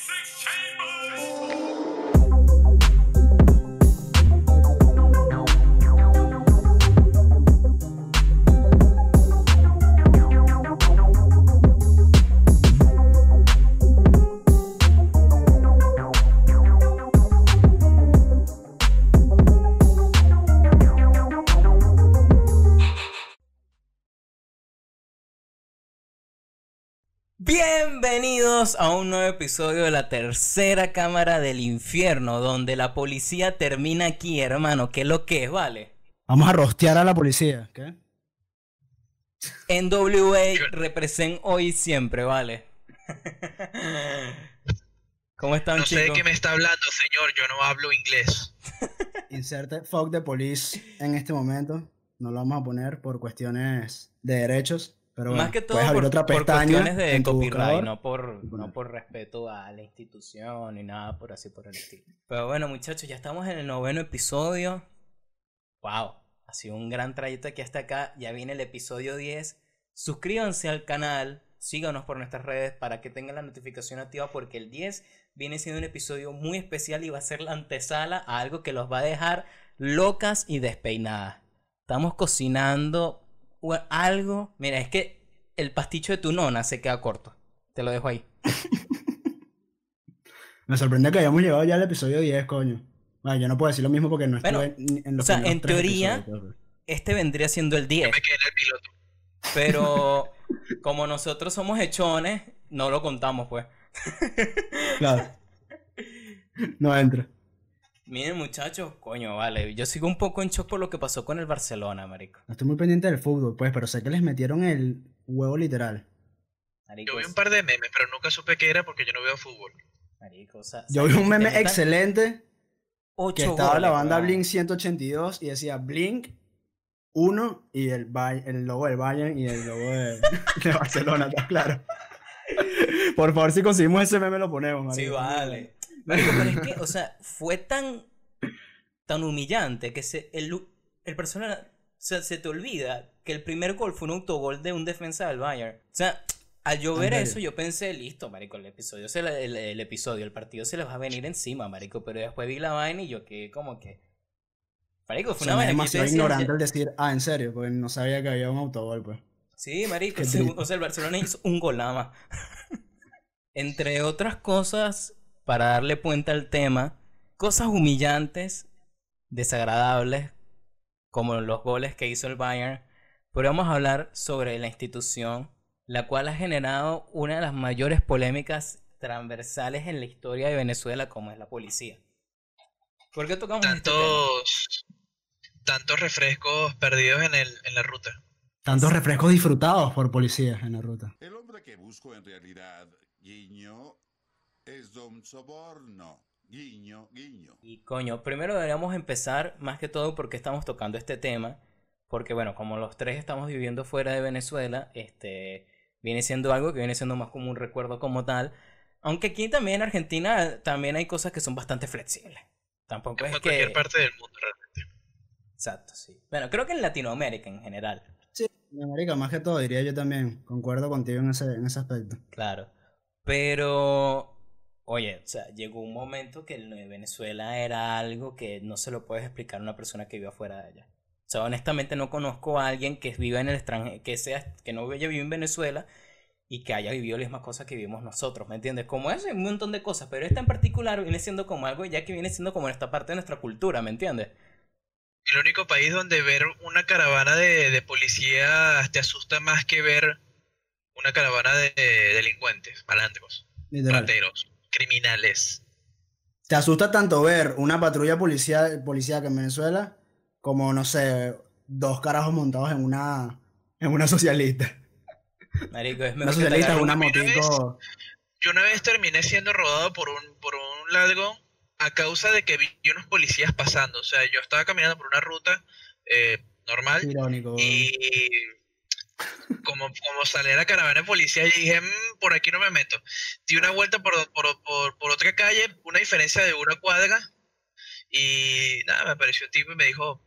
Six chambers. Bienvenidos a un nuevo episodio de la tercera cámara del infierno, donde la policía termina aquí, hermano. ¿Qué es lo que es, vale? Vamos a rostear a la policía, ¿qué? NWA represent hoy y siempre, vale. ¿Cómo están, No sé de qué me está hablando, señor. Yo no hablo inglés. Inserte fuck the police en este momento. No lo vamos a poner por cuestiones de derechos. Pero bueno, Más que todo puedes abrir por, otra por cuestiones de copyright, no por, no por respeto a la institución ni nada por así por el estilo. Pero bueno, muchachos, ya estamos en el noveno episodio. Wow, ha sido un gran trayecto aquí hasta acá. Ya viene el episodio 10. Suscríbanse al canal, síganos por nuestras redes para que tengan la notificación activa porque el 10 viene siendo un episodio muy especial y va a ser la antesala a algo que los va a dejar locas y despeinadas. Estamos cocinando algo. Mira, es que el pasticho de tu nona se queda corto. Te lo dejo ahí. Me sorprende que hayamos llegado ya al episodio 10, coño. Bueno, yo no puedo decir lo mismo porque no Bueno, estuve ni en los o sea, en teoría- episodios, Este vendría siendo el Yo 10. me quedé en el piloto. Pero como nosotros somos hechones, no lo contamos, pues. Claro. No entra. Miren, muchachos, coño, vale. Yo sigo un poco en shock por lo que pasó con el Barcelona, marico. No estoy muy pendiente del fútbol, pues, pero sé que les metieron el huevo literal. Marico, Yo vi un par de memes, pero nunca supe qué era porque yo no veo fútbol. marico, o sea, Yo vi un meme excelente ocho que estaba la goles, banda weón. Blink 182 y decía Blink 1 y el, el logo del Bayern y el logo de, de Barcelona, ¿está claro? Por favor, si conseguimos ese meme lo ponemos. Sí, marico. vale. Marico, pero es que, o sea, fue tan, tan humillante que se, el, el Barcelona, o sea, se te olvida que el primer gol fue un autogol de un defensa del Bayern. O sea, al yo ver eso, yo pensé, listo, marico, el episodio, se le- el, el episodio, el partido se les va a venir encima, marico, pero después vi la vaina y yo que como que... Marico, O fue sea, una vaina demasiado ignorante el decir, ah, en serio, porque no sabía que había un autogol, pues. Sí, marico, triste. o sea, el Barcelona hizo un gol nada más. Entre otras cosas, para darle puente al tema, cosas humillantes, desagradables, como los goles que hizo el Bayern, pero vamos a hablar sobre la institución, la cual ha generado una de las mayores polémicas transversales en la historia de Venezuela, como es la policía. ¿Por qué tocamos este? Tantos, tantos refrescos perdidos en, el, en la ruta. Tantos refrescos disfrutados por policías en la ruta. El hombre que busco en realidad, guiño, es Don Soborno. Guiño, guiño. Y coño, primero deberíamos empezar más que todo porque estamos tocando este tema. Porque bueno, como los tres estamos viviendo fuera de Venezuela, este viene siendo algo que viene siendo más como un recuerdo como tal. Aunque aquí también en Argentina también hay cosas que son bastante flexibles. Tampoco Como es en cualquier que... parte del mundo, realmente. Exacto, sí. Bueno, creo que en Latinoamérica en general. Sí, marica, más que todo diría yo también. Concuerdo contigo en ese, en ese aspecto. Claro. Pero, oye, o sea, llegó un momento que el de Venezuela era algo que no se lo puedes explicar a una persona que vive afuera de allá. O sea, honestamente no conozco a alguien que viva en el extranjero, que sea, que no haya vivido en Venezuela y que haya vivido las mismas cosas que vivimos nosotros, ¿me entiendes? Como eso hay un montón de cosas, pero esta en particular viene siendo como algo ya que viene siendo como esta parte de nuestra cultura, ¿me entiendes? El único país donde ver una caravana de, de policías te asusta más que ver una caravana de delincuentes, malandros, Literal. rateros, criminales. ¿Te asusta tanto ver una patrulla policía, policíaca en Venezuela como, no sé, dos carajos montados en una, en una socialista? Marico, es Una mejor que socialista en una motico. Yo una vez terminé siendo rodado por un, por un ladrón a causa de que vi unos policías pasando. O sea, yo estaba caminando por una ruta eh, normal Irónico. y como, como salía la caravana de policía, yo dije, "Mm, por aquí no me meto. Di una vuelta por, por, por, por otra calle, una diferencia de una cuadra, y nada, me apareció un tipo y me dijo,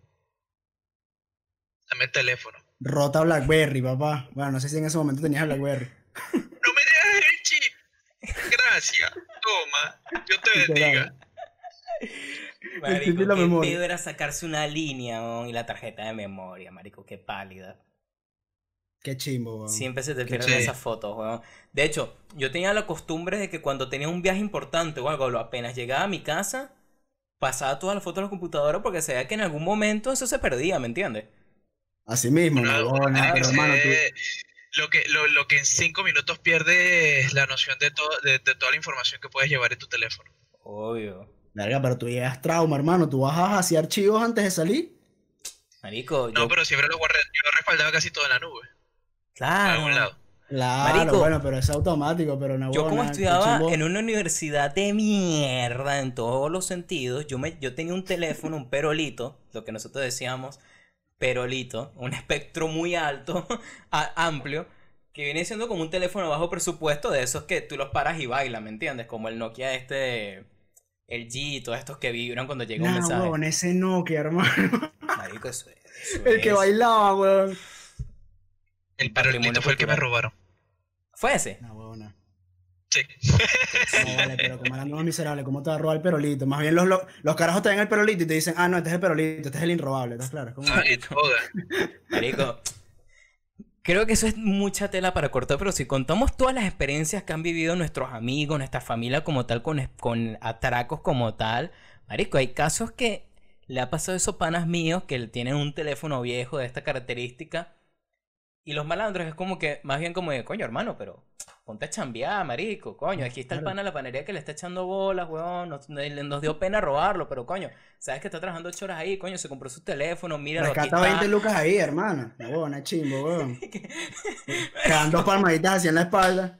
dame el teléfono. Rota Blackberry, papá. Bueno, no sé si en ese momento tenías Blackberry. ¡No me dejas el chip! gracias. Toma, yo te bendiga. Marico, y qué pedo era sacarse una línea y la tarjeta de memoria, marico, qué pálida. Qué chimbo, weón. Siempre se te pierden esas fotos, weón. De hecho, yo tenía la costumbre de que cuando tenía un viaje importante o algo, lo- apenas llegaba a mi casa, pasaba todas las fotos a la computadora porque sabía que en algún momento eso se perdía, ¿me entiendes? Así mismo, pero hermano, tú... lo que, lo, lo que en cinco minutos pierde es la noción de, todo, de, de toda la información que puedes llevar en tu teléfono. Obvio. Verga, pero tú llegas trauma, hermano. Tú bajas hacia archivos antes de salir. Marico, No, yo... pero siempre lo guardé. Yo respaldaba casi todo en la nube. Claro. algún lado. Claro, Marico, bueno, pero es automático, pero no Yo como estudiaba en una universidad de mierda en todos los sentidos, yo, me, yo tenía un teléfono, un perolito, lo que nosotros decíamos perolito, un espectro muy alto, a- amplio, que viene siendo como un teléfono bajo presupuesto de esos que tú los paras y bailas, ¿me entiendes? Como el Nokia este, el G, todos estos que vibran cuando llega un Nah, mensaje. huevón, ese Nokia, hermano. Marico, eso es- eso El que bailaba, weón. El perolito fue el que me robaron. ¿Fue ese? No, huevona. Sí. No, vale, pero como eran unos miserables, ¿cómo te va a robar el perolito? Más bien los, los, los carajos te ven el perolito y te dicen, ah, no, este es el perolito, este es el inrobable, ¿estás claro? Es como- Ah, y toda. Marico, creo que eso es mucha tela para cortar, pero si contamos todas las experiencias que han vivido nuestros amigos, nuestra familia como tal, con, con atracos como tal, Marico, hay casos que le ha pasado a esos panas míos que tienen un teléfono viejo de esta característica y los malandros es como que, más bien como de, coño, hermano, pero ponte a chambear, marico, coño, aquí está el pana de la panería que le está echando bolas, weón, nos, nos dio pena robarlo, pero coño, sabes que está trabajando ocho horas ahí, coño, se compró su teléfono, aquí Rescata está. 20 lucas ahí, hermano. No, huevona, es chimbo, weón. Quedan dos palmaditas así en la espalda.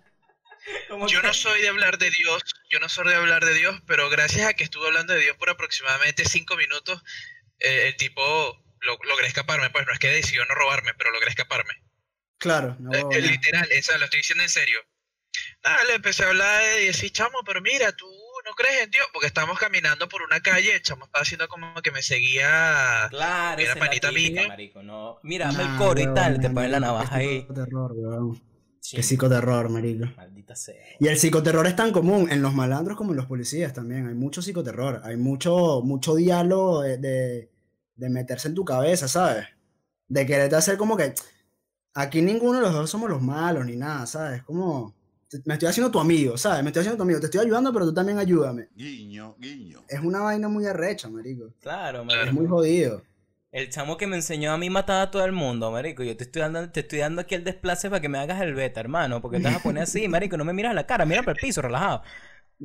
Yo no soy de hablar de Dios, yo no soy de hablar de Dios, pero gracias a que estuve hablando de Dios por aproximadamente cinco minutos, eh, el tipo lo- logré escaparme, pues no es que decidió no robarme, pero logré escaparme. Claro, no, Eh, literal, esa lo estoy diciendo en serio. Nada, le empecé a hablar y decir, chamo, pero mira, tú no crees en Dios, porque estamos caminando por una calle, el chamo estaba haciendo como que me seguía. Claro, Era panita mía. marico, no. Mira, dame el Nah, coro y tal, te ponen la navaja qué ahí. psicoterror, weón. Sí, Qué psicoterror, marico. Maldita sea. Y el psicoterror es tan común en los malandros como en los policías también. Hay mucho psicoterror, hay mucho, mucho diálogo de, de, de meterse en tu cabeza, ¿sabes? De quererte hacer como que aquí ninguno de los dos somos los malos ni nada, ¿sabes? Como me estoy haciendo tu amigo, ¿sabes? Me estoy haciendo tu amigo, te estoy ayudando, pero tú también ayúdame. Guiño, guiño. Es una vaina muy arrecha, marico. Claro, Es marico. muy jodido. El chamo que me enseñó a mí matar a todo el mundo, marico. Yo te estoy dando, te estoy dando aquí el desplace para que me hagas el beta, hermano. Porque te vas a poner así, marico. No me miras a la cara, mira para el piso, relajado.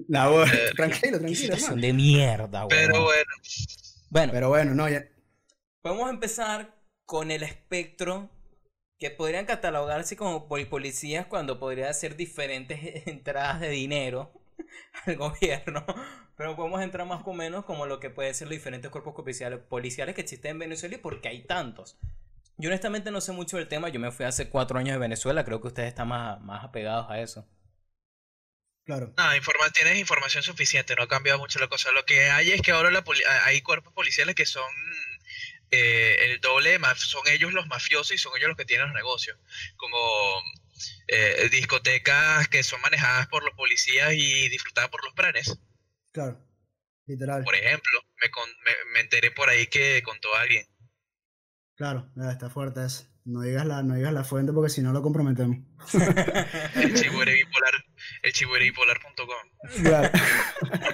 La voz. Eh, tranquilo, tranquilo, situación hermano. de mierda, güey. Pero bueno, Bueno, Pero bueno, no, ya. Podemos empezar con el espectro que podrían catalogarse como pol- policías cuando podría ser diferentes entradas de dinero al gobierno. Pero podemos entrar más o menos como lo que pueden ser los diferentes cuerpos policiales, policiales que existen en Venezuela y porque hay tantos. Yo honestamente no sé mucho del tema, yo me fui hace cuatro años de Venezuela, creo que ustedes están más, más apegados a eso. Claro. nada, informa- tienes información suficiente, no ha cambiado mucho la cosa. Lo que hay es que ahora la hay cuerpos policiales que son eh, el doble, de son ellos los mafiosos y son ellos los que tienen los negocios. Como eh, discotecas que son manejadas por los policías y disfrutadas por los pranes. Claro. Literal. Por ejemplo, me, con- me, me enteré por ahí que contó alguien. Claro, está fuerte eso. No digas la, no digas la fuente porque si no lo comprometemos. El chihuere bipolar, el chihuerebipolar.com. Claro.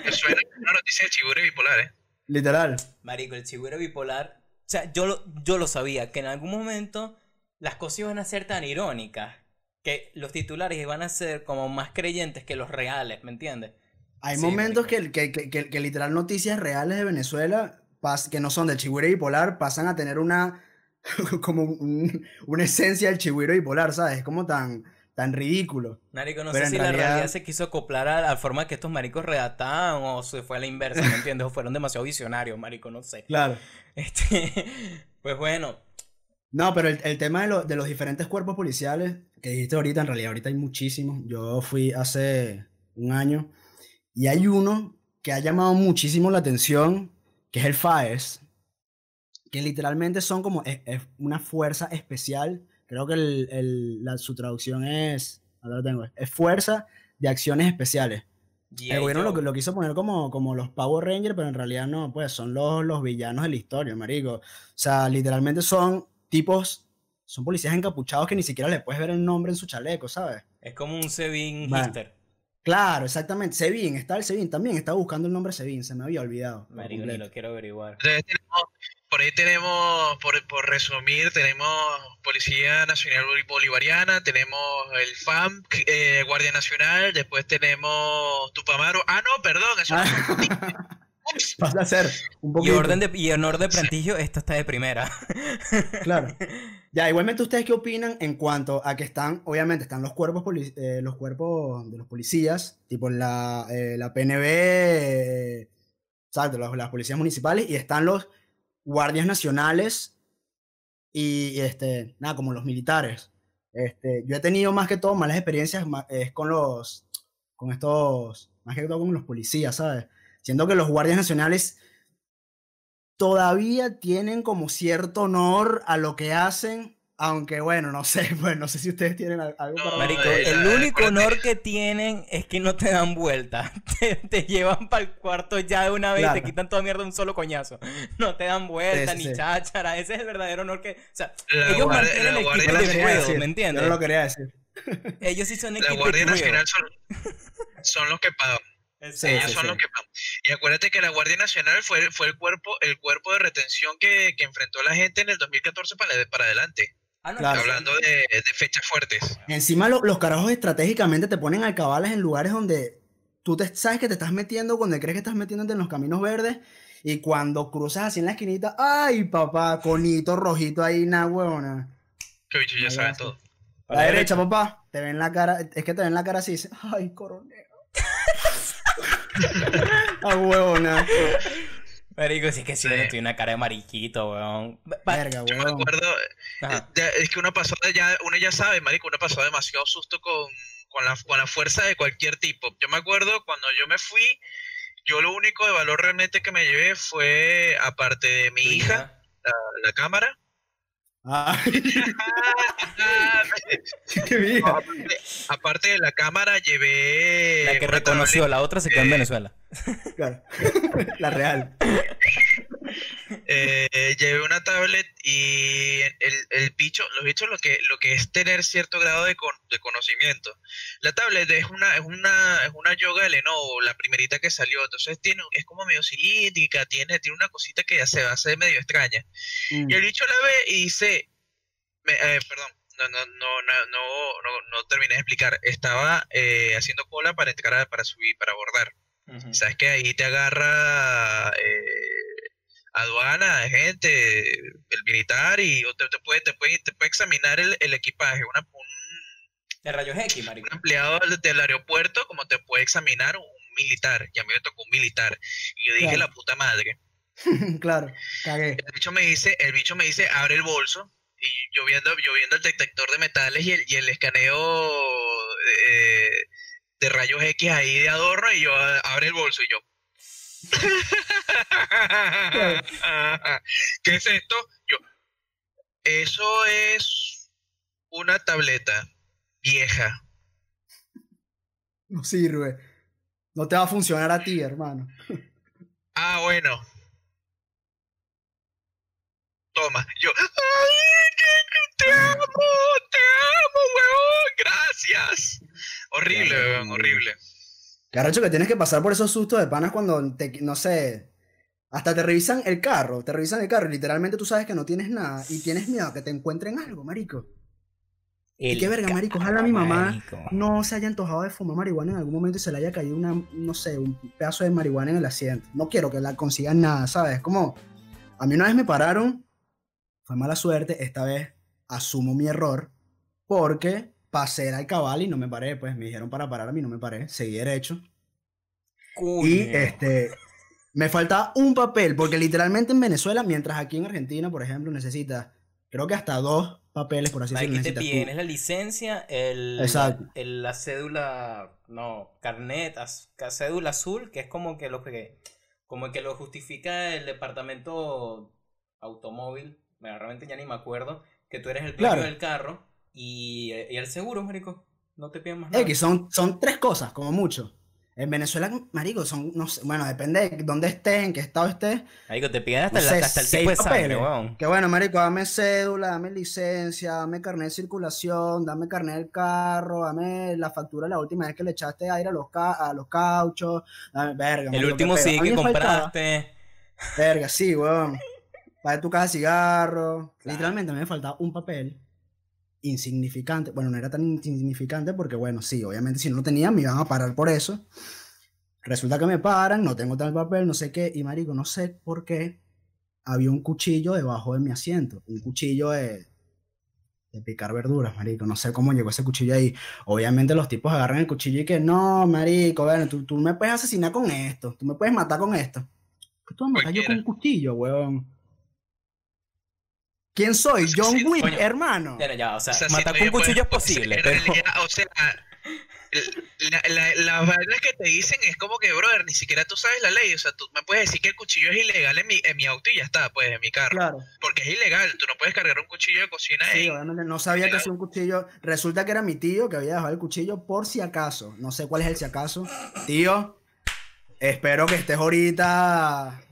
Me suena una noticia del chihuere bipolar, ¿eh? Literal. Marico, el chigüero bipolar. O sea, yo lo, yo lo sabía, que en algún momento las cosas iban a ser tan irónicas que los titulares iban a ser como más creyentes que los reales, ¿me entiendes? Hay Sí, momentos que, que, que, que- que literal noticias reales de Venezuela pas- que no son del chigüiro bipolar pasan a tener una como un- una esencia del chigüiro bipolar, ¿sabes? Es como tan, tan ridículo. Marico, no Pero sé si la realidad- realidad se quiso acoplar a la forma que estos maricos redactaban o se fue a la inversa, ¿me entiendes? O fueron demasiado visionarios, marico, no sé. Claro. Este, pues bueno, No, pero el, el tema de, lo- de los diferentes cuerpos policiales que dijiste ahorita, en realidad ahorita hay muchísimos. Yo fui hace un año y hay uno que ha llamado muchísimo la atención, que es el FAES, que literalmente son como es, es una fuerza especial. Creo que el- el- la- su traducción es, ahora lo tengo, es Fuerza de Acciones Especiales. G.I. El gobierno lo, lo quiso poner como, como los Power Rangers, pero en realidad no, pues son los, los villanos de la historia, marico. O sea, literalmente son tipos, son policías encapuchados que ni siquiera le puedes ver el nombre en su chaleco, ¿sabes? Es como un Sebin Bueno. Claro, exactamente. Sevin, está el Sevin también, estaba buscando el nombre Sevin, se me había olvidado. Marico, ni lo quiero averiguar. Entonces tenemos- por ahí tenemos, por, por resumir, tenemos Policía Nacional Boli- Bolivariana, tenemos el FAM, eh, Guardia Nacional, después tenemos Tupamaro. Ah, no, perdón, eso. Pasa a ser un Y, poquito. orden de, y honor de prestigio, esto está de primera. Claro. Ya, igualmente, ¿ustedes qué opinan en cuanto a que están, obviamente, están los cuerpos, eh, los cuerpos de los policías, tipo la, eh, la PNB, eh, exacto, los- las policías municipales, y están los guardias nacionales y, este, nada, como los militares. Este, yo he tenido más que todo malas experiencias es con los, con estos, más que todo con los policías, ¿sabes? Siento que los guardias nacionales todavía tienen como cierto honor a lo que hacen, aunque bueno, no sé, pues no sé si ustedes tienen al- algo para No, Marico, el la- único honor que tienen es que no te dan vuelta. Te, te llevan para el cuarto ya de una vez y te quitan toda mierda de un solo coñazo. No te dan vuelta Sí, sí, ni sí. cháchara. Ese es el verdadero honor que. O sea, La ellos guardia- mantienen la el guardia equipo Yo de juego, decir, ¿me yo entiendes? no lo quería decir. Ellos sí son La equipo Guardia de juego. Nacional son, son los que pagan. Sí, Ellos sí, son sí. los que pagan. Y acuérdate que la Guardia Nacional fue, fue el cuerpo el cuerpo de retención que, que enfrentó la gente en el 2014 para, para adelante. Ah, no, Claro. Hablando de, de fechas fuertes. Encima lo- los carajos estratégicamente te ponen alcabalas en lugares donde tú te, sabes que te estás metiendo, cuando crees que estás metiéndote en los caminos verdes, y cuando cruzas así en la esquinita, ¡ay, papá! Conito rojito ahí, na huevona. Que bicho ya sí. todo. A la derecha, papá, te ven la cara, es que te ven la cara así, y dices, ¡ay, coronel! ¡Ah, huevona! Marico, sí que sí, Sí. tiene una cara de mariquito, weón. Verga, Yo me acuerdo, Ajá. eh, es que uno pasó, ya, uno ya sabe, marico, uno pasó demasiado susto con, con, la, con la fuerza de cualquier tipo. Yo me acuerdo cuando yo me fui, yo lo único de valor realmente que me llevé fue, aparte de mi hija, la, la cámara, ¡Ay, qué No, vieja! aparte, aparte de la cámara llevé La que reconoció, la otra se quedó en Venezuela. Claro. La real. Eh, llevé una tablet y el, el bicho, los bichos lo que, lo que es tener cierto grado de, con- de conocimiento. La tablet es una, es una, es una yoga de Lenovo, la primerita que salió, entonces tiene, es como medio cilíndrica, tiene, tiene una cosita que se hace medio extraña. Mm. Y el bicho la ve y dice, me- eh, perdón, no, no, no, no, no, no, no terminé de explicar, estaba eh, haciendo cola para entrar, para subir, para abordar. Ujú. Sabes que ahí te agarra eh, aduana, gente, el militar y te, te puede, te puede, te puede examinar el, el equipaje. Una- un, De rayos X, un marico. empleado del, del aeropuerto como te puede examinar un militar. Y a mí me tocó un militar. Y yo dije, Claro. la puta madre. claro, cagué. El bicho me dice, el bicho me dice, abre el bolso. Y yo viendo, yo viendo el detector de metales y el, y el escaneo eh, de rayos X ahí de adorno y yo "Ah, abre el bolso y yo. ¿Qué es esto? Yo. Eso es una tableta vieja. No sirve. No te va a funcionar a ti, hermano. Ah, bueno. Toma. Yo. ¡Ay, que- que te amo! ¡Te amo, huevón! ¡Gracias! Horrible, no, horrible. Caracho, que tienes que pasar por esos sustos de panas cuando te, no sé, hasta te revisan el carro, te revisan el carro y literalmente tú sabes que no tienes nada y tienes miedo a que te encuentren algo, marico. Y qué verga, marico, ojalá mi mamá Marico. no se haya antojado de fumar marihuana en algún momento y se le haya caído una, no sé, un pedazo de marihuana en el asiento. No quiero que la consigan nada, ¿sabes? Como, a mí una vez me pararon, fue mala suerte, esta vez asumo mi error, porque pasé el cabal y no me paré, pues me dijeron para parar a mí, no me paré, seguí derecho. Y Coño. este, me faltaba un papel, porque literalmente en Venezuela, mientras aquí en Argentina, por ejemplo, necesitas, creo que hasta dos papeles, por así Aquí decirlo, te necesitas piden es la licencia, el, Exacto. el- la cédula, no, carnet, cédula azul, que es como que lo que, como que lo justifica el departamento automóvil, realmente ya ni me acuerdo, que tú eres el dueño Claro. del carro y, y el seguro, marico, no te piden más Eh, nada. que son, son tres cosas, como mucho. En Venezuela, marico, son, no sé, bueno, depende de dónde estés, en qué estado estés. Marico, te piden hasta, No la- sé, hasta el seis tipo de sangre, papeles. weón. Que bueno, marico, dame cédula, dame licencia, dame carnet de circulación, dame carnet del carro, dame la factura la última vez que le echaste aire a los, ca- a los cauchos, dame, verga, El marico, último mí que faltaba- compraste. Verga, sí, weón. Para tu caja de cigarro. Claro. Literalmente a mí me faltaba un papel insignificante. Bueno, no era tan insignificante porque, bueno, sí, obviamente si no lo tenía me iban a parar por eso. Resulta que me paran, no tengo tal papel, no sé qué. Y marico, no sé por qué había un cuchillo debajo de mi asiento. Un cuchillo de, de picar verduras, marico. No sé cómo llegó ese cuchillo ahí. Obviamente los tipos agarran el cuchillo y que no, marico, bueno, tú, tú me puedes asesinar con esto. Tú me puedes matar con esto. ¿Qué tú a matar yo con un cuchillo, weón? ¿Quién soy? John sí, Wick, coño. hermano. Bueno, ya, o sea, O sea, matar con cuchillo es posible, en pero... realidad, o sea, la, la- las vainas que te dicen es como que, brother, ni siquiera tú sabes la ley. O sea, tú me puedes decir que el cuchillo es ilegal en mi, en mi auto y ya está, pues, en mi carro. Claro. Porque es ilegal, tú no puedes cargar un cuchillo de cocina Sí, ahí. obviamente no sabía que hacía un cuchillo. Resulta que era mi tío que había dejado el cuchillo por si acaso. No sé cuál es el si acaso. Tío, espero que estés ahorita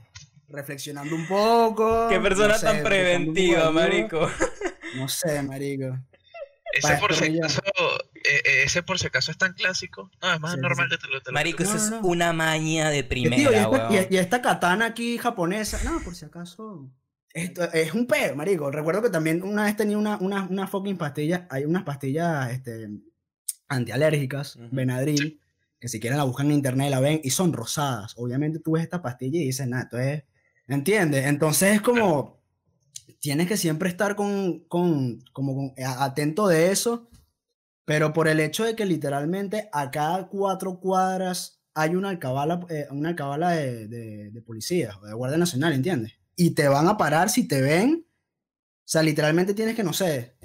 reflexionando un poco. Qué persona no sé, tan preventiva, marico. No sé, marico. Ese por si acaso, eh, eh, ese por si acaso es tan clásico. No, es más Sí, normal sí. que te lo te lo- Marico, No, eso no, es una maña de Y, tío, y, primera, esta, y- y esta katana aquí japonesa. No, por si acaso. Esto es un peo, marico. Recuerdo que también una vez tenía una, una, una fucking pastilla. Hay unas pastillas este, antialérgicas, Ujú. Benadryl, que si quieren la buscan en internet y la ven y son rosadas. Obviamente tú ves esta pastilla y dices, nada, esto es. ¿Entiendes? Entonces es como. Tienes que siempre estar con, con, como con- a- atento de eso. Pero por el hecho de que literalmente a cada cuatro cuadras hay una alcabala, eh, una alcabala de, de, de policía o de Guardia Nacional, ¿entiendes? Y te van a parar si te ven. O sea, literalmente tienes que, no sé,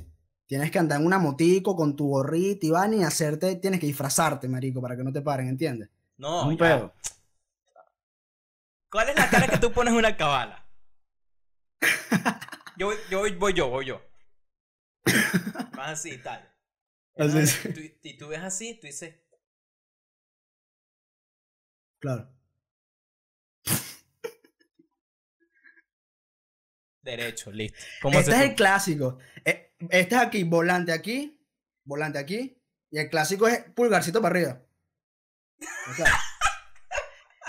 tienes que andar en una motico con tu gorrita y van y hacerte, tienes que disfrazarte, marico, para que no te paren, ¿entiendes? No, un ya. pedo. ¿Cuál es la cara que tú pones en una cabala? Yo, voy- yo voy, yo, voy yo. Vas así, tal. Así, tú- y tú ves así, tú dices, Claro. derecho, listo. ¿Cómo Este es el clásico. Eh, Este es aquí, volante aquí, volante aquí. Y el clásico es pulgarcito para arriba. O sea,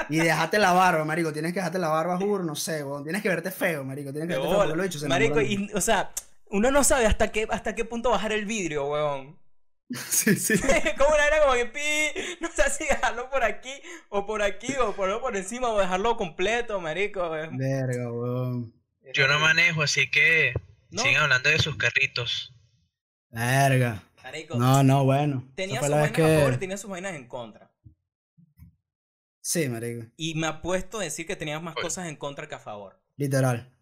y dejate la barba, marico. Tienes que dejarte la barba, juro, no sé, weón. Tienes que verte feo, marico. Tienes que verte feo. los bichos se Marico, y, o sea, uno no sabe hasta qué, hasta qué punto bajar el vidrio, weón. Sí, sí. como una era como que pi, no sé si dejarlo por aquí, o por aquí, o ponerlo por encima, o dejarlo completo, marico. weón. Verga, weón. Yo no manejo, así que No. sigan hablando de sus carritos. Verga. Marico, No, no, bueno. Tenía sus vainas a favor y que... tenía sus vainas en contra. Sí, marico. Y me ha puesto a decir que tenía más Oye. cosas en contra que a favor. Literal.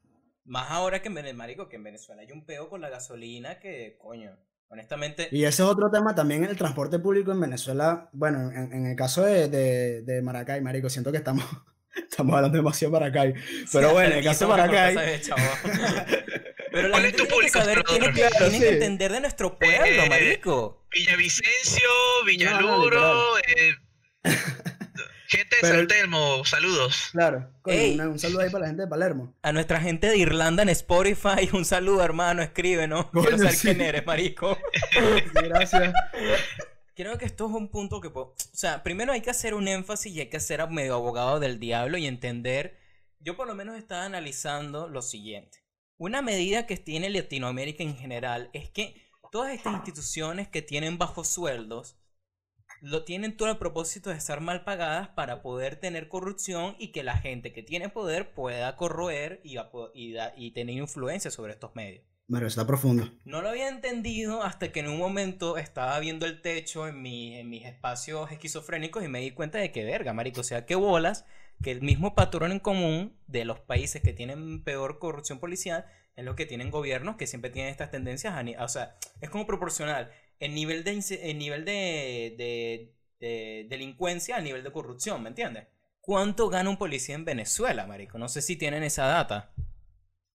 Más ahora que en Venezuela, marico, que en Venezuela hay un peo con la gasolina que, coño, honestamente, Y ese es otro tema también, el transporte público en Venezuela. Bueno, en, en el caso de, de, de Maracay, marico, siento que estamos, estamos hablando demasiado de Maracay. Pero bueno, en el caso de Maracay... Pero la ¿Cuál es gente tu tiene que público, saber, tiene que, Claro, tiene que sí. entender de nuestro pueblo, Eh, marico. Villavicencio, No, no, Villaluro, eh, gente de Pero San el- Telmo, saludos. Claro. Coño, Ey. una- un saludo ahí para la gente de Palermo. A nuestra gente de Irlanda en Spotify, un saludo, hermano, escríbenos. Quiero Coño, saber sí. quién eres, marico. Gracias. Creo que esto es un punto que, o sea, primero hay que hacer un énfasis y hay que ser medio abogado del diablo y entender, yo por lo menos estaba analizando lo siguiente. Una medida que tiene Latinoamérica en general es que todas estas instituciones que tienen bajos sueldos lo tienen todo el propósito de estar mal pagadas para poder tener corrupción y que la gente que tiene poder pueda corroer y, y tener influencia sobre estos medios. Bueno, está profundo. No lo había entendido hasta que en un momento estaba viendo el techo en, mi, en mis espacios esquizofrénicos y me di cuenta de que verga, marico, o sea, qué bolas que el mismo patrón en común de los países que tienen peor corrupción policial es lo que tienen gobiernos que siempre tienen estas tendencias, a ni- o sea, es como proporcional el nivel de, nivel de, de, de delincuencia al nivel de corrupción, ¿me entiendes? ¿Cuánto gana un policía en Venezuela, marico? No sé si tienen esa data.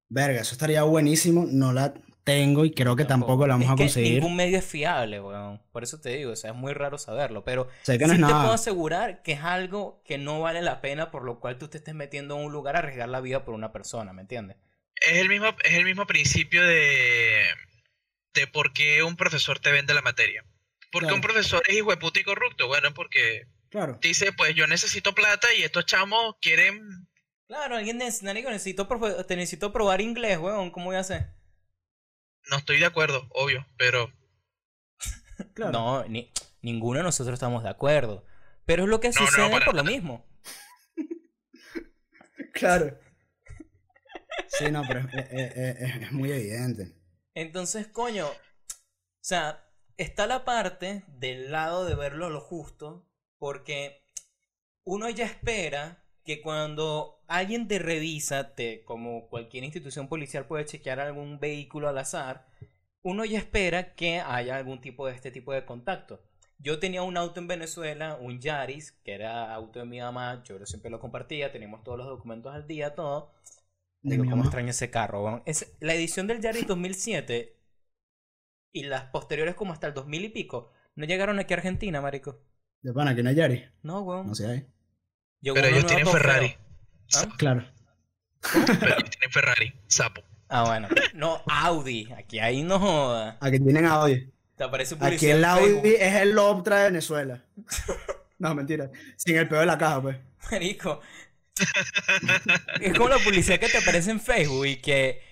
Verga, eso estaría buenísimo. No la tengo y creo que tampoco, la vamos Es a que conseguir. ningún medio es fiable, weón. Por eso te digo, o sea, es muy raro saberlo. Pero Sé que no sí es te nada. puedo asegurar que es algo que no vale la pena por lo cual tú te estés metiendo en un lugar a arriesgar la vida por una persona, ¿me entiendes? Es el mismo, es el mismo principio de, de por qué un profesor te vende la materia. Porque Claro. un profesor es hijo de puta y corrupto. Bueno, porque Claro. dice, pues yo necesito plata y estos chamos quieren... Claro, alguien neces- marico, necesito, profe- te necesito probar inglés, weón. ¿Cómo voy a hacer? No estoy de acuerdo, obvio, pero Claro. No, ni, ninguno de nosotros estamos de acuerdo. Pero es lo que No, sucede por lo mismo. Claro. Sí, no, pero es- es- es muy evidente. Entonces, coño, o sea, está la parte del lado de verlo lo justo, porque uno ya espera que cuando alguien te revisa, te, como cualquier institución policial puede chequear algún vehículo al azar, uno ya espera que haya algún tipo de este tipo de contacto. Yo tenía un auto en Venezuela, un Yaris, que era auto de mi mamá, yo siempre lo compartía, teníamos todos los documentos al día, todo. De Digo, cómo mamá. extraño ese carro, weón. Es, la edición del Yaris 2007 y las posteriores como hasta el 2000 y pico no llegaron aquí a Argentina, marico. De pana, que no hay Yari. No, weón. No sé, hay. Llegó pero ellos tienen. Ferrari. ¿Ah? Claro. Pero ellos tienen Ferrari, sapo. Ah, bueno. No, Audi. Aquí ahí no joda. Aquí tienen Audi. Te aparece Aquí el Audi Facebook. es el Optra de Venezuela. No, mentira. Sin el peor de la caja, pues. Marico. es como la publicidad que te aparece en Facebook y que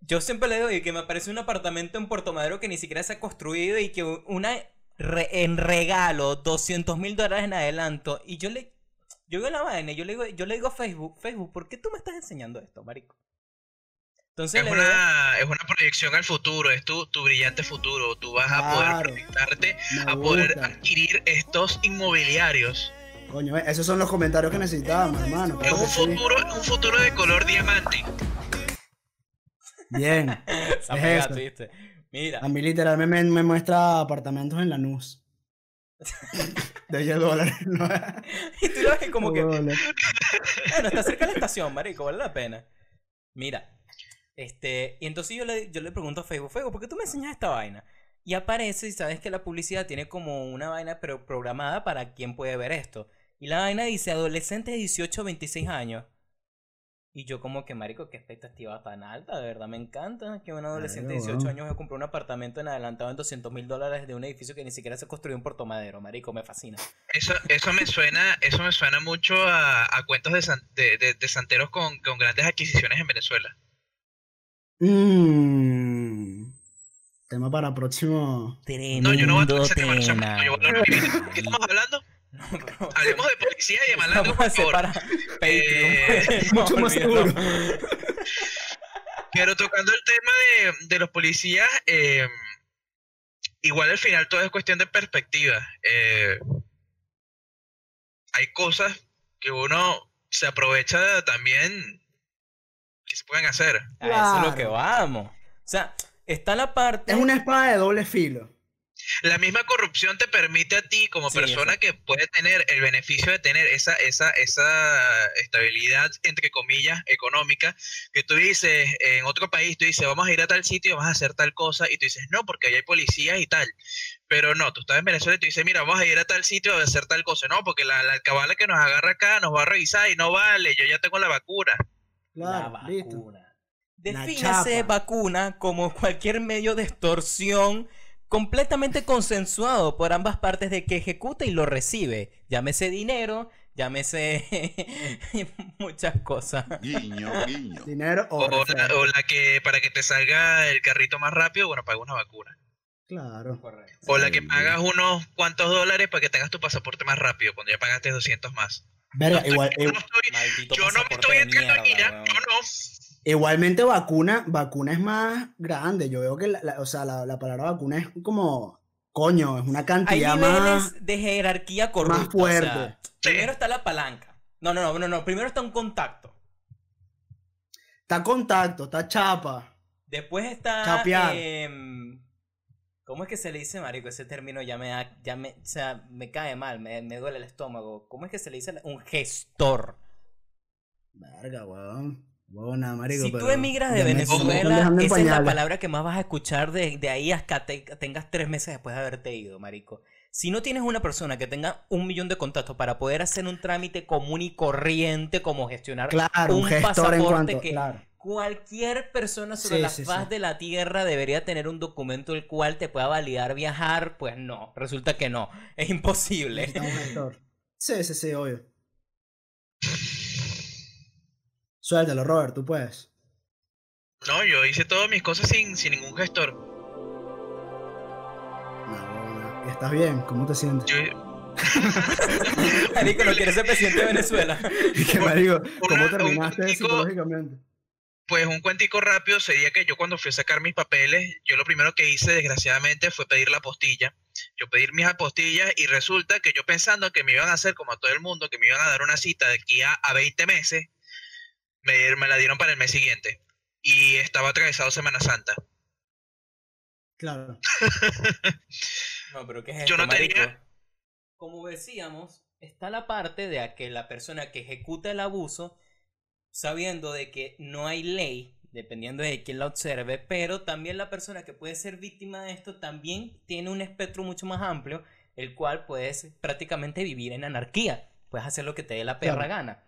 yo siempre le digo y que me aparece un apartamento en Puerto Madero que ni siquiera se ha construido y que una re- en regalo 200 mil dólares en adelanto y yo le yo veo la vaina y yo le digo yo le digo a Facebook Facebook ¿por qué tú me estás enseñando esto marico? Entonces Es le digo, una, es una proyección al futuro, es tu, tu brillante futuro. Tú vas a poder proyectarte a poder adquirir estos inmobiliarios. Coño, esos son los comentarios que necesitábamos, hermano. Es un sí. futuro, un futuro de color diamante. Bien. es eso. Mira, A mí literalmente me, me muestra apartamentos en Lanús. De 10 dólares. ¿no? y tú lo ves como que. Bueno, está cerca de la estación, marico, vale la pena. Mira, este, y entonces yo le, yo le pregunto a Facebook, Facebook, ¿por qué tú me enseñas esta vaina? Y aparece y sabes que la publicidad tiene como una vaina pero programada para quién puede ver esto. Y la vaina dice adolescentes de 18 a 26 años. Y yo como que, marico, qué expectativa tan alta, de verdad me encanta que un adolescente de Claro, 18 weón. años me compró un apartamento en adelantado en 200 mil dólares de un edificio que ni siquiera se construyó en Puerto Madero, marico, me fascina. Eso, eso me suena, eso me suena mucho a, a cuentos de, san- de, de- de santeros con, con grandes adquisiciones en Venezuela. Mm. Tema para próximo. No, yo no voy a Tremendo tocar ese tema, tema. yo voy a hablar de mi- ¿De qué estamos hablando? Hablemos de policía y de malandro, por favor. Eh, mucho más seguro. Pero tocando el tema de, de los policías, eh, igual al final todo es cuestión de perspectiva. Eh, hay cosas que uno se aprovecha también que se pueden hacer. A eso es lo que Claro. vamos. O sea, está la parte. Es una espada de doble filo. La misma corrupción te permite a ti, como Sí, persona que puede tener el beneficio de tener esa, esa, esa estabilidad, entre comillas, económica, que tú dices, en otro país, tú dices, vamos a ir a tal sitio, vamos a hacer tal cosa, y tú dices, no, porque ahí hay policías y tal. Pero no, tú estás en Venezuela y tú dices, mira, vamos a ir a tal sitio a hacer tal cosa. No, porque la, la alcabala que nos agarra acá nos va a revisar y no vale, yo ya tengo la vacuna. Claro, la vacuna. Chapa. vacuna como cualquier medio de extorsión completamente consensuado por ambas partes de que ejecuta y lo recibe. Llámese dinero, llámese muchas cosas. Guiño, guiño. Dinero o, O, o la, o la que para que te salga el carrito más rápido, bueno, paga una vacuna. Claro. O la que pagas unos cuantos dólares para que tengas tu pasaporte más rápido, cuando ya pagaste 200 más. Verga, Yo igual, no estoy- yo no me estoy entrando en ira, yo no. Igualmente vacuna, vacuna es más grande. Yo veo que la, la- o sea, la, la palabra vacuna es como coño, es una Hay cantidad niveles más. de jerarquía corrupta. o fuerte. sea, primero está la palanca. No, no, no, no, no. Primero está un contacto. Está contacto, está chapa. Después está. Chapear. em, ¿Cómo es que se le dice, marico? Ese término ya me da, ya me, o sea, me cae mal, me, me duele el estómago. ¿Cómo es que se le dice? Un gestor. Verga, weón. Buena, marico, Si tú pero emigras de Venezuela, esa es la palabra que más vas a escuchar de, de ahí hasta te- tengas tres meses después de haberte ido, marico. Si no tienes una persona que tenga un millón de contactos para poder hacer un trámite común y corriente como gestionar Claro, un, gestor en pasaporte cuanto. que- Claro. Cualquier persona sobre Sí, la sí, faz sí. de la Tierra debería tener un documento el cual te pueda validar viajar. Pues no, resulta que no. Es imposible. Necesita un gestor. Sí, sí, sí, obvio. Suéltalo, Robert, tú puedes. No, yo hice todas mis cosas sin, sin ningún gestor. No, no, no. ¿Estás bien? ¿Cómo te sientes? Yo, Marico, no quieres ser presidente de Venezuela. ¿Qué marico? ¿Cómo una- terminaste cuentico- psicológicamente? Pues un cuentico rápido sería que yo cuando fui a sacar mis papeles, yo lo primero que hice, desgraciadamente, fue pedir la apostilla. Yo pedir mis apostillas y resulta que yo pensando que me iban a hacer como a todo el mundo, que me iban a dar una cita de aquí a, a 20 meses, me, me la dieron para el mes siguiente. Y estaba atravesado Semana Santa. Claro. No, pero ¿qué es Yo esto, no tenía-? Como decíamos, está la parte de que la persona que ejecuta el abuso, sabiendo de que no hay ley, dependiendo de quién la observe, pero también la persona que puede ser víctima de esto también tiene un espectro mucho más amplio, el cual puedes prácticamente vivir en anarquía. Puedes hacer lo que te dé la perra Claro. gana.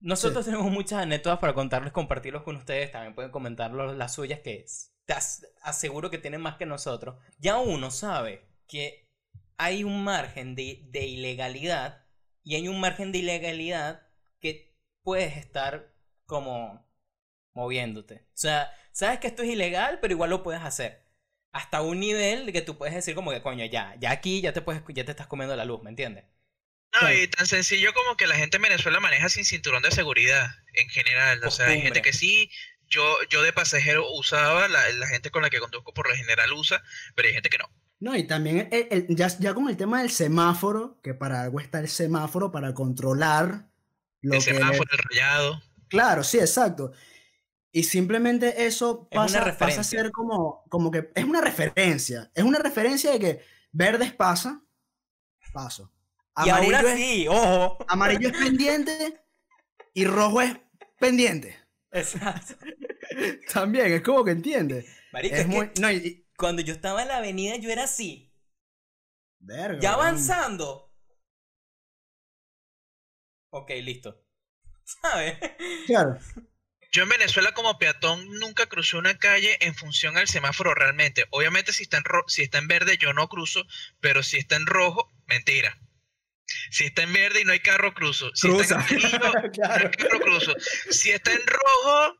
Nosotros tenemos muchas anécdotas para contarles, compartirlos con ustedes. También pueden comentar las suyas, que te as- aseguro que tienen más que nosotros. Ya uno sabe que hay un margen de, de ilegalidad y hay un margen de ilegalidad que puedes estar como moviéndote. O sea, sabes que esto es ilegal, pero igual lo puedes hacer. Hasta un nivel de que tú puedes decir como que coño, ya, ya aquí ya te puedes, ya te estás comiendo la luz, ¿me entiendes? No, y tan sencillo como que la gente en Venezuela maneja sin cinturón de seguridad en general. O sea, hay gente que sí, yo, yo de pasajero usaba, la, la gente con la que conduzco por lo general usa, pero hay gente que no. No, y también el- el- ya, ya con el tema del semáforo, que para algo está el semáforo para controlar lo el que... semáforo, el rayado. Claro, sí, exacto. Y simplemente eso Es pasa, pasa a ser como, como que es una referencia. Es una referencia de que verdes pasa, paso. Y aún Amarillo, es, así, ojo. amarillo es pendiente y rojo es pendiente. Exacto. También, es como que entiende. Marico, Es es que muy. No, y- y- cuando yo estaba en la avenida yo era así. verga, Ya avanzando. Ok, listo. ¿Sabes? Claro. Yo en Venezuela como peatón nunca crucé una calle en función al semáforo realmente. Obviamente si está en, ro- si está en verde yo no cruzo, pero si está en rojo, mentira. Si está en verde y no hay carro, cruzo. Si Cruza. está en amarillo, no hay claro. carro, cruzo. Si está en rojo,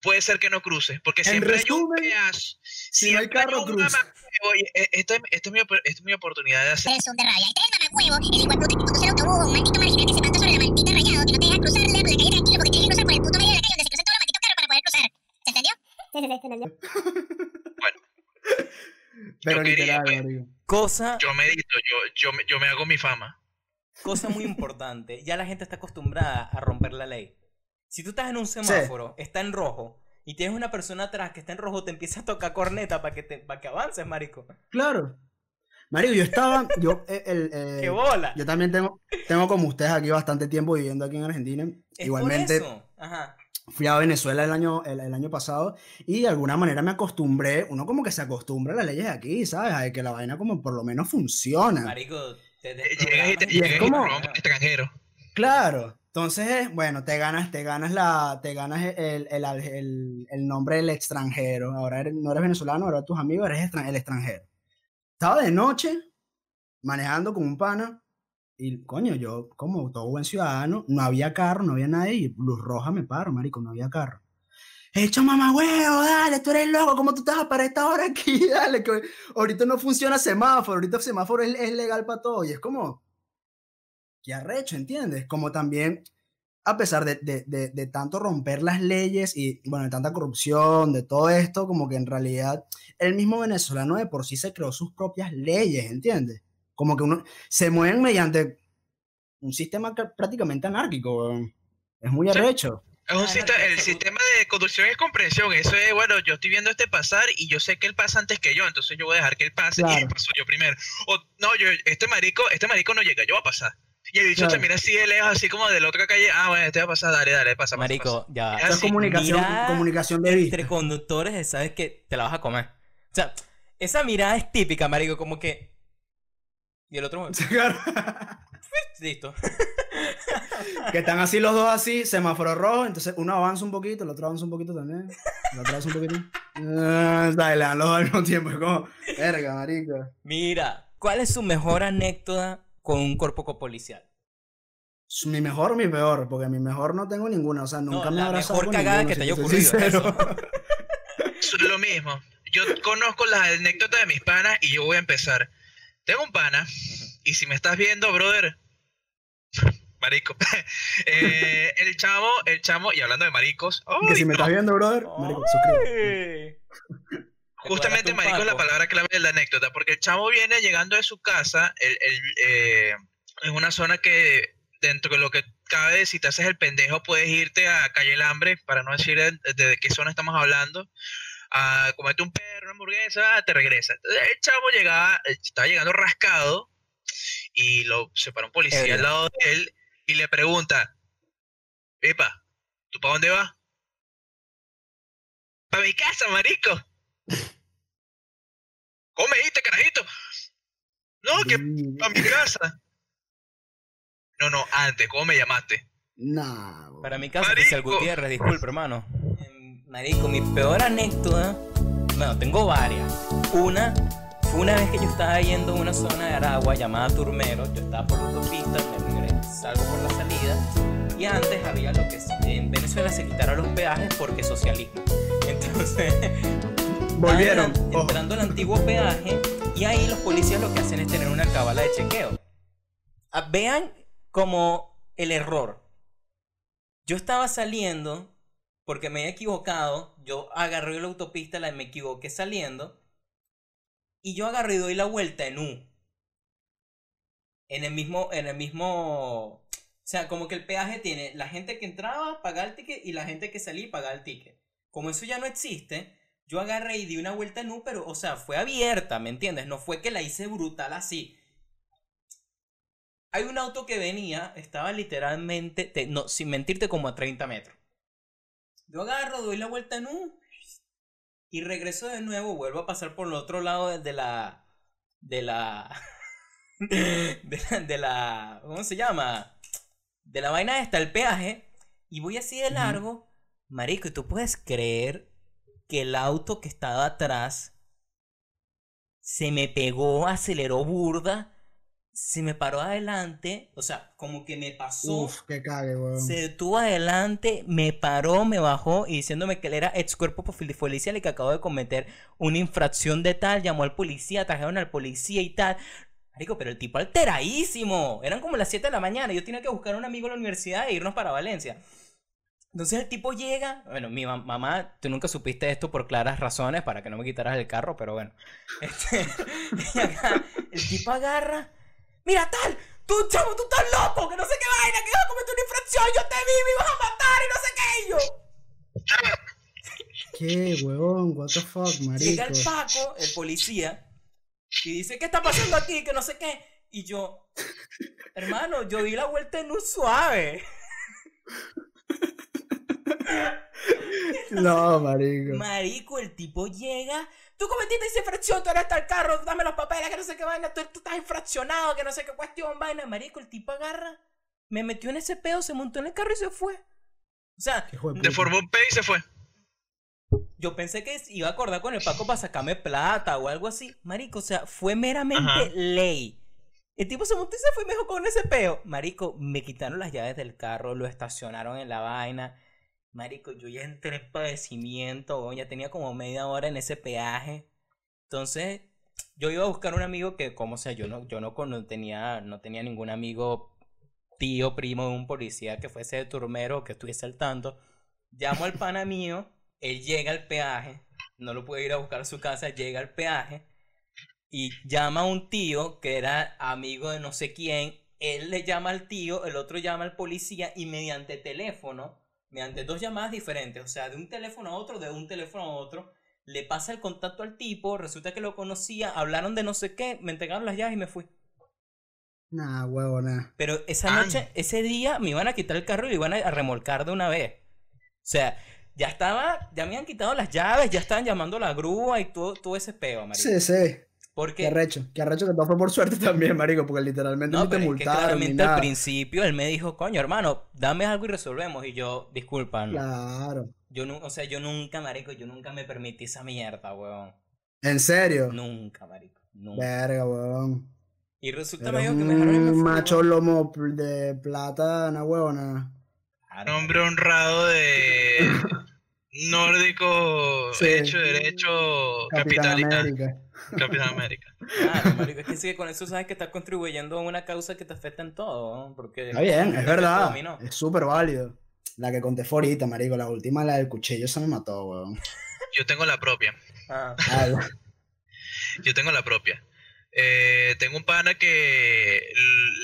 puede ser que no cruce, porque En siempre hay un resumen, pedazo. Si no hay carro, y, eh, esta, es- es mi, es mi oportunidad de hacer Tres son de rabia. Este es el mamahuevo, el hijueputa que conduce el autobús, un maldito marginal que se planta sobre la maldita rayado, que no te deja cruzar la, la calle tranquilo porque tienes que cruzar por el puto medio de la calle donde se cruzan todos los malditos carros para poder cruzar. ¿Se entendió? Sí, sí, sí, se entendió. Pero Yo quería, literal, pues. Cosa, yo medito, yo, yo, me- yo me hago mi fama. Cosa muy importante. Ya la gente está acostumbrada a romper la ley. Si tú estás en un semáforo, está en rojo, y tienes una persona atrás que está en rojo, te empieza a tocar corneta para que, te, para que avances, marico. Claro. Marico, yo estaba. Yo, eh, el, eh, ¡Qué bola! yo también tengo, tengo como ustedes aquí bastante tiempo viviendo aquí en Argentina. Es Igualmente. por eso. Ajá. fui a Venezuela el año, el, el año pasado y de alguna manera me acostumbré, uno como que se acostumbra a las leyes de aquí, ¿sabes? A que la vaina como por lo menos funciona. Marico, te Eh, Llegas y te, llegas y te extranjero. Claro. Entonces, bueno, te ganas, te ganas la, te ganas el, el, el- el nombre del extranjero. Ahora eres- no eres venezolano, ahora tus amigos eres extran- el extranjero. Estaba de noche manejando con un pana y coño, yo como todo buen ciudadano, no había carro, no había nadie y luz roja me paro, marico, no había carro. Hecho mamá huevo, dale, tú eres loco, ¿cómo tú te vas a parar esta hora aquí? Dale, que ahorita no funciona semáforo, ahorita el semáforo es, es legal para todo y es como, qué arrecho, ¿entiendes? Como también, a pesar de, de, de, de tanto romper las leyes y, bueno, de tanta corrupción, de todo esto, como que en realidad el mismo venezolano de por sí se creó sus propias leyes, ¿entiendes? Como que uno se mueven mediante un sistema prácticamente anárquico. Es muy arrecho. Es un Ah, el seguro. sistema de conducción es comprensión. Eso es, bueno, yo estoy viendo este pasar y yo sé que él pasa antes que yo, entonces yo voy a dejar que él pase y Claro. paso yo primero. O no, yo, este marico, este marico no llega, yo voy a pasar. Y el bicho te Claro. mira así de lejos, así como de la otra calle. Ah, bueno, este va a pasar, dale, dale, pasa, pasa, Marico, ya. Es Eso es así, comunicación, mira, comunicación de vista. Entre conductores, sabes que te la vas a comer. O sea, esa mirada es típica, marico, como que. Y el otro. Listo. que están así los dos así, semáforo rojo, entonces uno avanza un poquito, el otro avanza un poquito también, el otro avanza un poquito. Ah, dale, le dan los dos al mismo tiempo, es como, verga, marico. Mira, ¿cuál es su mejor anécdota con un cuerpo policial? ¿Es ¿Mi mejor o mi peor? Porque mi mejor no tengo ninguna, o sea, nunca No, me he la abrazado mejor con cagada ninguno, que te haya ocurrido, sincero. Eso es lo mismo. Yo conozco las anécdotas de mis panas y yo voy a empezar. Tengo un pana, y si me estás viendo, brother, marico, eh, el chamo, el chamo, y hablando de maricos, que ¡ay, si me no! estás viendo, brother, marico, suscríbete. Ay. justamente ¿Te marico es la palabra clave de la anécdota, porque el chamo viene llegando de su casa, el, el, eh, en una zona que dentro de lo que cabe, si te haces el pendejo, puedes irte a Calle El Hambre, para no decir de, de qué zona estamos hablando, a comerte un perro, una hamburguesa, te regresas. Entonces, el chavo llegaba, eh, estaba llegando rascado y lo se para un policía Ebrio. al lado de él y le pregunta, Epa, ¿tú para dónde vas? Para mi casa, marico. ¿Cómo me dijiste, carajito? No, que para mi casa. No, no, antes, ¿cómo me llamaste? Bro. Para mi caso, Marico. Oficial Gutiérrez, disculpe, hermano. Em, Marico, mi peor anécdota. Bueno, tengo varias. Una fue una vez que yo estaba yendo a una zona de Aragua llamada Turmero. Yo estaba por la autopista, me regreso, salgo por la salida. Y antes había lo que en Venezuela se quitaron los peajes porque socialismo. Entonces, Volvieron. Entrando al antiguo peaje y ahí los policías lo que hacen es tener una cabala de chequeo. Ah, Vean como el error. Yo estaba saliendo porque me he equivocado. Yo agarré la autopista, la me equivoqué saliendo. Y yo agarré y doy la vuelta en U. En el mismo, en el mismo. O sea, como que el peaje tiene la gente que entraba, pagaba el ticket, y la gente que salía pagaba el ticket. Como eso ya no existe, yo agarré y di una vuelta en U, pero, o sea, fue abierta, ¿me entiendes? No fue que la hice brutal así. Hay un auto que venía, estaba literalmente, te- no, sin mentirte, como a 30 metros. Yo agarro, doy la vuelta en U y regreso de nuevo, vuelvo a pasar por el otro lado de, la. de la. de la. de la. ¿Cómo se llama? De la vaina esta, el peaje. Y voy así de largo. Marico, ¿y tú puedes creer que el auto que estaba atrás se me pegó, aceleró burda, se me paró adelante, o sea, como que me pasó, Uf, qué cague, weón. se detuvo adelante, me paró, me bajó y diciéndome que él era ex cuerpo policial y que acabó de cometer una infracción de tal, llamó al policía, trajeron al policía y tal. Marico, pero el tipo alteradísimo. Eran como las 7 de la mañana. Yo tenía que buscar a un amigo en la universidad e irnos para Valencia. Entonces el tipo llega, bueno, mi mam- mamá, tú nunca supiste esto por claras razones para que no me quitaras el carro, pero bueno. Este, y acá, el tipo agarra, mira tal, tú chavo, tú estás loco, que no sé qué vaina, que vas a cometer una infracción, yo te vi, me ibas a matar y no sé qué, y yo. ¿Qué, weón? What the fuck, Llega marico? el Paco, el policía, y dice, ¿qué está pasando aquí? Que no sé qué. Y yo, hermano, yo di la vuelta en un suave. No, marico. Marico, el tipo llega. Tú cometiste esa infracción, tú eres tal carro, dame los papeles, que no sé qué vaina, tú, tú estás infraccionado, que no sé qué cuestión, vaina. Marico, el tipo agarra, me metió en ese pedo, se montó en el carro y se fue. O sea, puta. Deformó un pez y se fue. yo pensé que iba a acordar con el Paco para sacarme plata o algo así. Marico, o sea, fue meramente Ajá. ley. El tipo se montó y se fue mejor con ese peo. Marico, me quitaron las llaves del carro, lo estacionaron en la vaina. Marico, yo ya entré en padecimiento, ya tenía como media hora en ese peaje. Entonces, yo iba a buscar un amigo que, como sea, yo no, yo no, cono- tenía, no tenía ningún amigo, tío, primo de un policía que fuese de turmero, que estuviese al tanto. Llamo al pana mío, él llega al peaje, no lo pude ir a buscar a su casa, llega al peaje y llama a un tío que era amigo de no sé quién. Él le llama al tío, el otro llama al policía y mediante teléfono, mediante dos llamadas diferentes, o sea, de un teléfono a otro, de un teléfono a otro, le pasa el contacto al tipo, resulta que lo conocía, hablaron de no sé qué, me entregaron las llaves y me fui. Nah, huevo, nah. Pero esa noche, ese día, me iban a quitar el carro y lo iban a, a remolcar de una vez. O sea, ya estaba, ya me han quitado las llaves, ya estaban llamando a la grúa y todo, todo ese peo, marico. Sí, sí. Qué Porque, arrecho. Qué arrecho que todo fue por suerte también, marico, porque literalmente no, ni te pero es que multaron ni claramente al nada. principio él me dijo, coño, hermano, dame algo y resolvemos. Y yo, disculpa, no. Claro. Yo no, o sea, yo nunca, marico, yo nunca me permití esa mierda, weón. ¿En serio? Nunca, marico. Nunca. Verga, weón. Y resulta, marico, que me dejaron un macho lomo de plata, una huevona. Claro, Un hombre honrado de nórdico, Sí. hecho derecho, Capitán capitalista, América. Capitán América. Claro, marico, es que sí, con eso sabes que estás contribuyendo a una causa que te afecta en todo, ¿no? Porque Está bien, es verdad. dominó. Es súper válido. La que conté fue ahorita, marico. La última, la del cuchillo, se me mató, weón. Yo tengo la propia. Ah, Yo tengo la propia. Eh, tengo un pana que,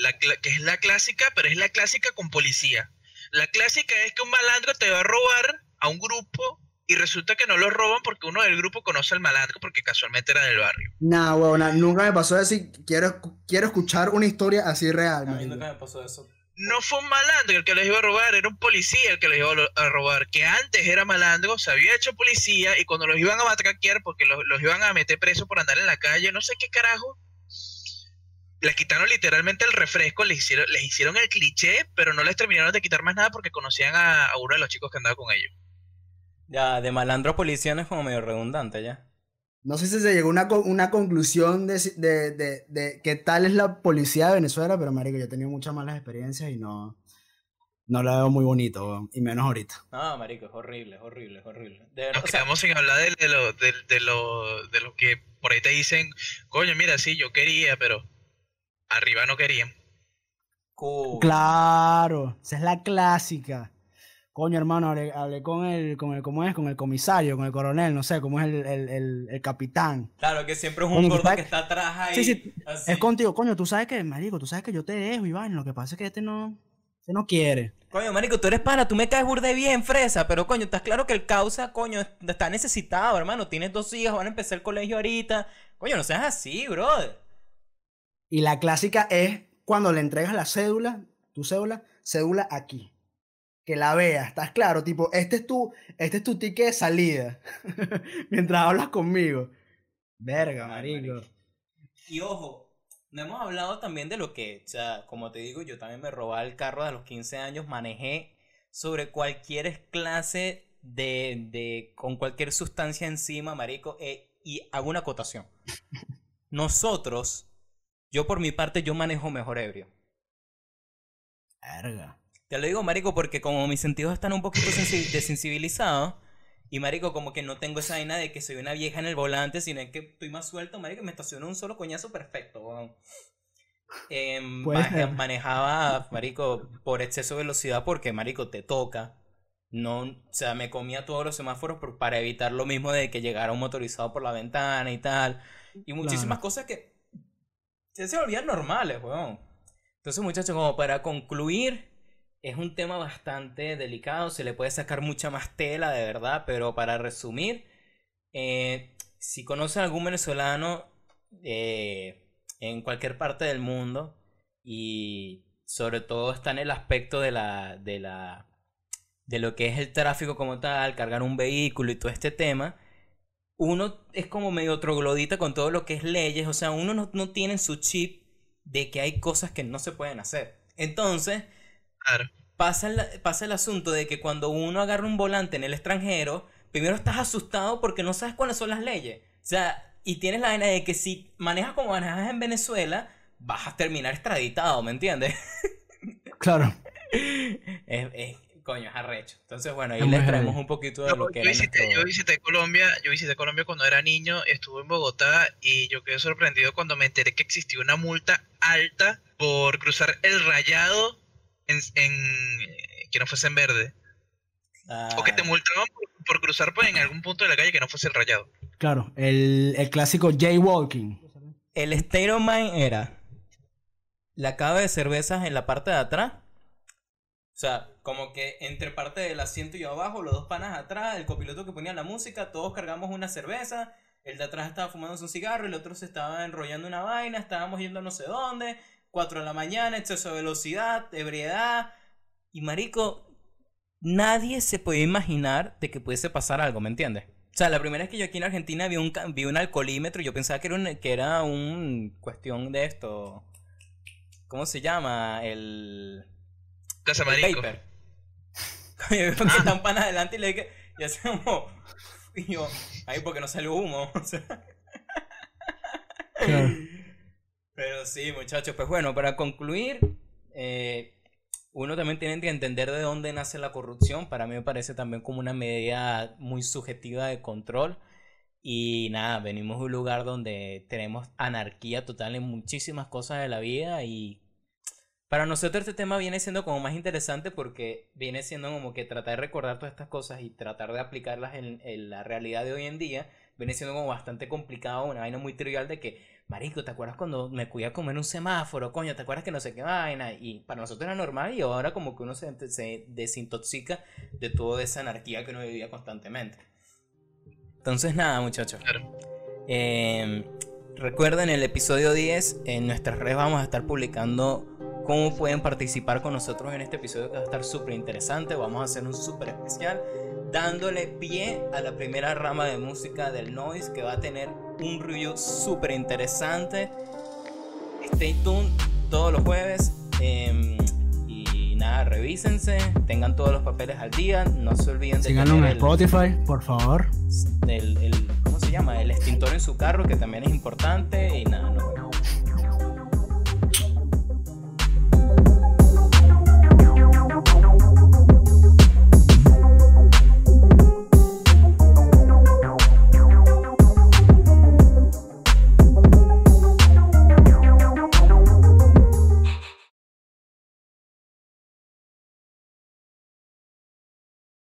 la que es la clásica, pero es la clásica con policía. La clásica es que un malandro te va a robar a un grupo y resulta que no lo roban porque uno del grupo conoce al malandro porque casualmente era del barrio. Nah, huevona, nunca me pasó decir, quiero, quiero escuchar una historia así real, a mí nunca me pasó eso. No fue un malandro el que los iba a robar, era un policía el que los iba a robar, que antes era malandro, se había hecho policía y cuando los iban a matraquear porque los, los iban a meter presos por andar en la calle, no sé qué carajo, les quitaron literalmente el refresco, les hicieron, les hicieron el cliché, pero no les terminaron de quitar más nada porque conocían a, a uno de los chicos que andaba con ellos. Ya, de malandro a policía no es como medio redundante ya. No sé si se llegó a una, una conclusión de, de, de, de qué tal es la policía de Venezuela, pero marico, yo he tenido muchas malas experiencias y no, no la veo muy bonito, y menos ahorita. No, marico, es horrible, es horrible, es horrible. De Nos verdad, o sea, quedamos sin hablar de, de lo, de, de lo, de lo que por ahí te dicen, coño, mira, sí, yo quería, pero arriba no querían. cool. Claro, esa es la clásica. Coño, hermano, hablé, hablé con el, con el, ¿cómo es? Con el comisario, con el coronel, no sé, cómo es el, el, el, el capitán. Claro que siempre es un Coño, gordo que está atrás ahí. Sí, sí, así. Es contigo, coño, tú sabes que, marico, tú sabes que yo te dejo, Iván, lo que pasa es que este no, este no quiere. Coño, marico, tú eres pana, tú me caes burde bien, fresa, pero coño, estás claro que el causa, coño, está necesitado, hermano. Tienes dos hijos, van a empezar el colegio ahorita. Coño, no seas así, brother. Y la clásica es cuando le entregas la cédula, tu cédula, cédula aquí. Que la veas, ¿estás claro? Tipo, este es tu, este es tu ticket de salida. Mientras hablas conmigo. Verga, marico. Y ojo, no hemos hablado también de lo que, o sea, como te digo, yo también me robaba el carro a los 15 años, manejé sobre cualquier clase de, de con cualquier sustancia encima, marico, eh, y hago una acotación. Nosotros, yo por mi parte, yo manejo mejor ebrio. Verga. Te lo digo, marico, porque como mis sentidos están un poquito sensi- desensibilizados, y marico, como que no tengo esa vaina de que soy una vieja en el volante, sino es que estoy más suelto, marico, me estaciono un solo coñazo perfecto, weón. Em, manejaba, marico, por exceso de velocidad porque, marico, te toca. No, o sea, me comía todos los semáforos por- para evitar lo mismo de que llegara un motorizado por la ventana y tal. Y muchísimas Claro. cosas que se, se volvían normales, weón. Entonces, muchachos, como para concluir, es un tema bastante delicado, se le puede sacar mucha más tela, de verdad, pero para resumir, eh, si conocen a algún venezolano eh, en cualquier parte del mundo y sobre todo está en el aspecto de la, de la, de lo que es el tráfico como tal, cargar un vehículo y todo este tema, uno es como medio troglodita con todo lo que es leyes, o sea, uno no, no tiene en su chip de que hay cosas que no se pueden hacer. Entonces, Claro. pasa el, pasa el asunto de que cuando uno agarra un volante en el extranjero, primero estás asustado porque no sabes cuáles son las leyes. O sea, y tienes la vaina de que si manejas como manejas en Venezuela, vas a terminar extraditado, ¿me entiendes? Claro. es, es- coño, es arrecho. Entonces, bueno, ahí les traemos un poquito de lo que yo era visité, nuestro- yo visité Colombia, yo visité Colombia cuando era niño, estuve en Bogotá y yo quedé sorprendido cuando me enteré que existía una multa alta por cruzar el rayado en, en- que no fuese en verde. O que te Ah, multaban por, por cruzar pues, en algún punto de la calle que no fuese el rayado. Claro. El, el clásico jaywalking. El state of mind era la cava de cervezas en la parte de atrás. O sea, como que entre parte del asiento y abajo, los dos panas atrás, el copiloto que ponía la música, todos cargamos una cerveza, el de atrás estaba fumándose un cigarro, el otro se estaba enrollando una vaina, estábamos yendo a no sé dónde, 4 de la mañana, exceso de velocidad, ebriedad. Y marico, nadie se podía imaginar de que pudiese pasar algo, ¿me entiendes? O sea, la primera vez que yo aquí en Argentina vi un, vi un alcoholímetro, yo pensaba que era, un, que era un cuestión de esto. ¿Cómo se llama? El... Casa El paper. Yo veo que están pan adelante y le dije, y así como, y yo, ay, porque no salió humo. o sea. Claro. Pero sí, muchachos, pues bueno, para concluir, eh, uno también tiene que entender de dónde nace la corrupción. Para mí me parece también como una medida muy subjetiva de control. Y nada, venimos de un lugar donde tenemos anarquía total en muchísimas cosas de la vida y para nosotros este tema viene siendo como más interesante porque viene siendo como que tratar de recordar todas estas cosas y tratar de aplicarlas en, en la realidad de hoy en día viene siendo como bastante complicado, una vaina muy trivial de que, marico, ¿te acuerdas cuando me cuidaba comer un semáforo? Coño, ¿te acuerdas que no sé qué vaina? Y para nosotros era normal y ahora como que uno se, se desintoxica de toda esa anarquía que uno vivía constantemente. Entonces nada, muchachos. Eh, recuerden el episodio 10, en nuestras redes vamos a estar publicando cómo pueden participar con nosotros en este episodio que va a estar súper interesante. Vamos a hacer un súper especial dándole pie a la primera rama de música del Noise que va a tener un review súper interesante. Stay tuned todos los jueves. eh, y nada, revísense, tengan todos los papeles al día, no se olviden de Síganlo en el- Spotify, por favor. el, el- ¿cómo se llama? El extintor en su carro, que también es importante. Y nada,